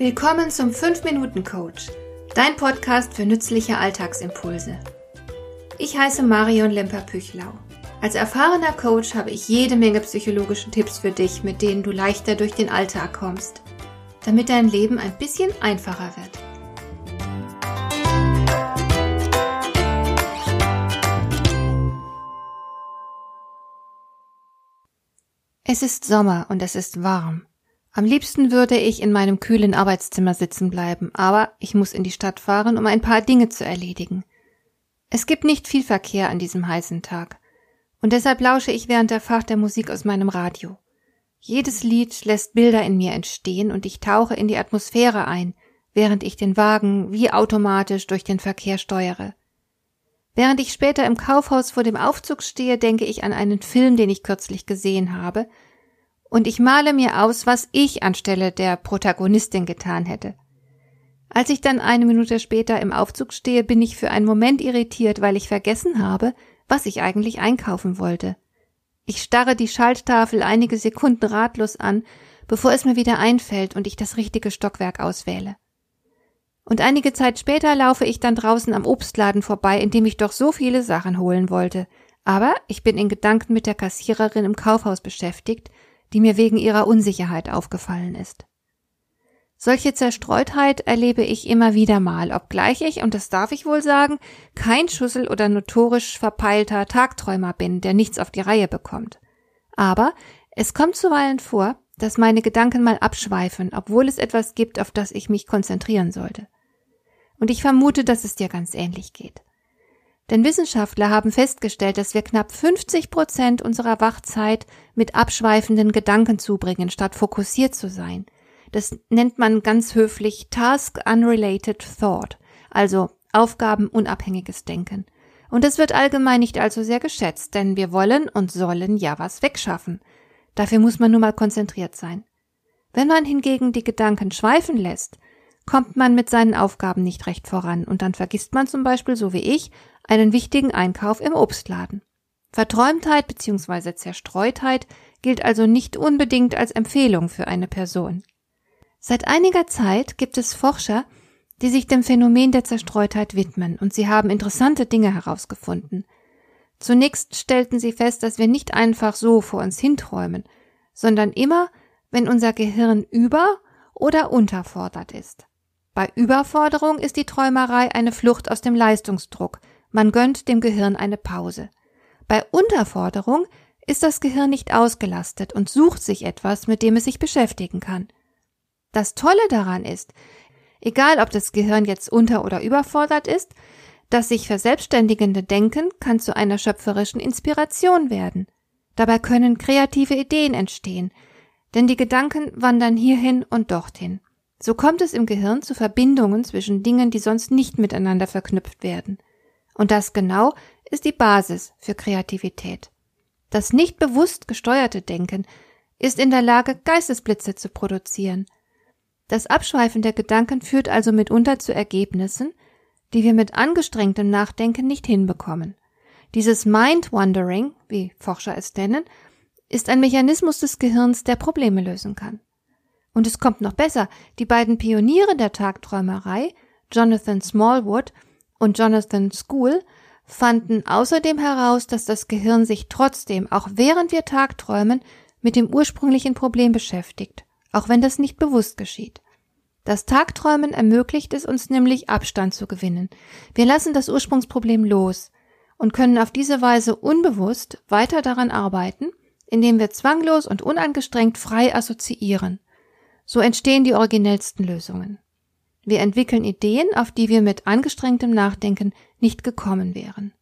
Willkommen zum 5-Minuten-Coach, dein Podcast für nützliche Alltagsimpulse. Ich heiße Marion Lemper-Püchlau. Als erfahrener Coach habe ich jede Menge psychologische Tipps für dich, mit denen du leichter durch den Alltag kommst, damit dein Leben ein bisschen einfacher wird. Es ist Sommer und es ist warm. Am liebsten würde ich in meinem kühlen Arbeitszimmer sitzen bleiben, aber ich muss in die Stadt fahren, um ein paar Dinge zu erledigen. Es gibt nicht viel Verkehr an diesem heißen Tag, und deshalb lausche ich während der Fahrt der Musik aus meinem Radio. Jedes Lied lässt Bilder in mir entstehen und ich tauche in die Atmosphäre ein, während ich den Wagen wie automatisch durch den Verkehr steuere. Während ich später im Kaufhaus vor dem Aufzug stehe, denke ich an einen Film, den ich kürzlich gesehen habe, und ich male mir aus, was ich anstelle der Protagonistin getan hätte. Als ich dann eine Minute später im Aufzug stehe, bin ich für einen Moment irritiert, weil ich vergessen habe, was ich eigentlich einkaufen wollte. Ich starre die Schalttafel einige Sekunden ratlos an, bevor es mir wieder einfällt und ich das richtige Stockwerk auswähle. Und einige Zeit später laufe ich dann draußen am Obstladen vorbei, in dem ich doch so viele Sachen holen wollte. Aber ich bin in Gedanken mit der Kassiererin im Kaufhaus beschäftigt, die mir wegen ihrer Unsicherheit aufgefallen ist. Solche Zerstreutheit erlebe ich immer wieder mal, obgleich ich, und das darf ich wohl sagen, kein Schussel oder notorisch verpeilter Tagträumer bin, der nichts auf die Reihe bekommt. Aber es kommt zuweilen vor, dass meine Gedanken mal abschweifen, obwohl es etwas gibt, auf das ich mich konzentrieren sollte. Und ich vermute, dass es dir ganz ähnlich geht. Denn Wissenschaftler haben festgestellt, dass wir knapp 50 Prozent unserer Wachzeit mit abschweifenden Gedanken zubringen, statt fokussiert zu sein. Das nennt man ganz höflich Task Unrelated Thought, also aufgabenunabhängiges Denken. Und es wird allgemein nicht allzu sehr geschätzt, denn wir wollen und sollen ja was wegschaffen. Dafür muss man nun mal konzentriert sein. Wenn man hingegen die Gedanken schweifen lässt, kommt man mit seinen Aufgaben nicht recht voran und dann vergisst man zum Beispiel, so wie ich, einen wichtigen Einkauf im Obstladen. Verträumtheit bzw. Zerstreutheit gilt also nicht unbedingt als Empfehlung für eine Person. Seit einiger Zeit gibt es Forscher, die sich dem Phänomen der Zerstreutheit widmen, und sie haben interessante Dinge herausgefunden. Zunächst stellten sie fest, dass wir nicht einfach so vor uns hinträumen, sondern immer, wenn unser Gehirn über oder unterfordert ist. Bei Überforderung ist die Träumerei eine Flucht aus dem Leistungsdruck, man gönnt dem Gehirn eine Pause. Bei Unterforderung ist das Gehirn nicht ausgelastet und sucht sich etwas, mit dem es sich beschäftigen kann. Das Tolle daran ist, egal ob das Gehirn jetzt unter- oder überfordert ist, das sich verselbstständigende Denken kann zu einer schöpferischen Inspiration werden. Dabei können kreative Ideen entstehen, denn die Gedanken wandern hierhin und dorthin. So kommt es im Gehirn zu Verbindungen zwischen Dingen, die sonst nicht miteinander verknüpft werden. Und das genau ist die Basis für Kreativität. Das nicht bewusst gesteuerte Denken ist in der Lage, Geistesblitze zu produzieren. Das Abschweifen der Gedanken führt also mitunter zu Ergebnissen, die wir mit angestrengtem Nachdenken nicht hinbekommen. Dieses Mind-Wandering, wie Forscher es nennen, ist ein Mechanismus des Gehirns, der Probleme lösen kann. Und es kommt noch besser, die beiden Pioniere der Tagträumerei, Jonathan Smallwood und Jonathan School fanden außerdem heraus, dass das Gehirn sich trotzdem, auch während wir tagträumen, mit dem ursprünglichen Problem beschäftigt, auch wenn das nicht bewusst geschieht. Das Tagträumen ermöglicht es uns nämlich, Abstand zu gewinnen. Wir lassen das Ursprungsproblem los und können auf diese Weise unbewusst weiter daran arbeiten, indem wir zwanglos und unangestrengt frei assoziieren. So entstehen die originellsten Lösungen. Wir entwickeln Ideen, auf die wir mit angestrengtem Nachdenken nicht gekommen wären.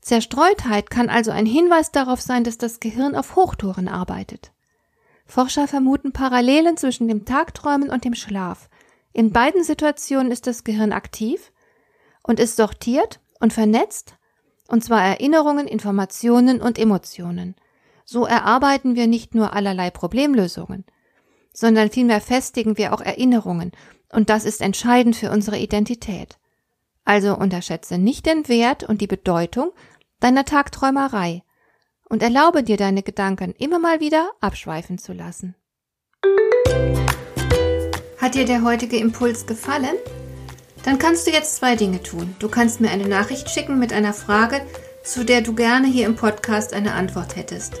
Zerstreutheit kann also ein Hinweis darauf sein, dass das Gehirn auf Hochtouren arbeitet. Forscher vermuten Parallelen zwischen dem Tagträumen und dem Schlaf. In beiden Situationen ist das Gehirn aktiv und ist sortiert und vernetzt, und zwar Erinnerungen, Informationen und Emotionen. So erarbeiten wir nicht nur allerlei Problemlösungen, sondern vielmehr festigen wir auch Erinnerungen und das ist entscheidend für unsere Identität. Also unterschätze nicht den Wert und die Bedeutung deiner Tagträumerei und erlaube dir deine Gedanken immer mal wieder abschweifen zu lassen. Hat dir der heutige Impuls gefallen? Dann kannst du jetzt zwei Dinge tun. Du kannst mir eine Nachricht schicken mit einer Frage, zu der du gerne hier im Podcast eine Antwort hättest.